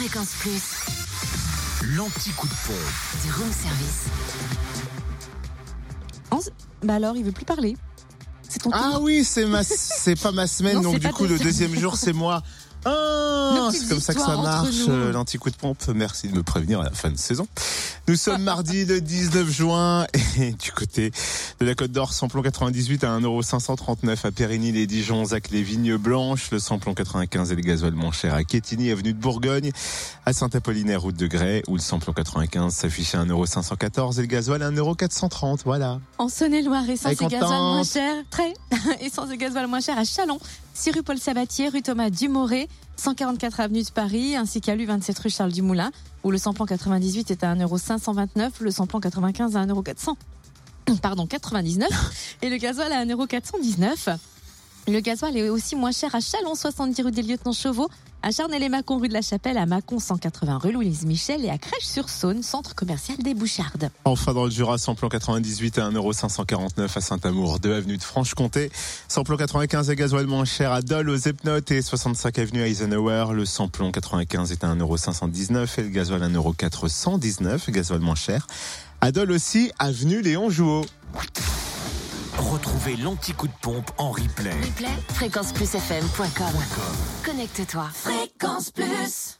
Fréquence Plus, L'anti-coup de pompe. du room service. Bah alors, il veut plus parler. C'est ton tour. Ah oui, c'est ma, c'est pas ma semaine, Non, donc c'est du pas coup le deuxième jour c'est moi. Ah, Nos c'est comme ça que ça marche, euh, l'anti-coup de pompe. Merci de me prévenir à la fin de saison. Nous sommes mardi le 19 juin et du côté de la Côte d'Or, samplon 98 à 1,539€ à Périgny, les Dijon, Zac, les Vignes Blanches, le samplon 95 et le gasoil moins cher à Quétigny, avenue de Bourgogne, à Saint-Apollinaire, route de Grès, où le samplon 95 s'affichait à 1,514€ et le gasoil à 1,430€. Voilà. En Saône-et-Loire, essence et est gasoil moins cher. Très. essence et gasoil moins cher à Chalon. 6 rue Paul Sabatier, rue Thomas Dumoré, 144 avenue de Paris, ainsi qu'à l'U27 rue Charles Dumoulin, où le samplon 98 est à 1,529€, le samplon 95 à 1,400€. Pardon, 99 et le gasoil à 1,419€. Le gasoil est aussi moins cher à Chalon, 70 rue des Lieutenants Chauveau, à Charnay-les-Mâcon, rue de la Chapelle, à Mâcon, 180 rue Louise Michel et à Crèche-sur-Saône, centre commercial des Bouchardes. Enfin dans le Jura, samplon 98 à 1,549€ à Saint-Amour, 2 avenue de Franche-Comté. Samplon 95 et gasoil moins cher à Dole, aux Epnotes et 65 avenue Eisenhower. Le samplon 95 est à 1,519€ et le gasoil à 1,419€, gasoil moins cher. À Dole aussi, avenue Léon Jouot. Retrouvez l'anti-coup de pompe en replay. Replay, fréquenceplusfm.com. Connecte-toi. Fréquence Plus.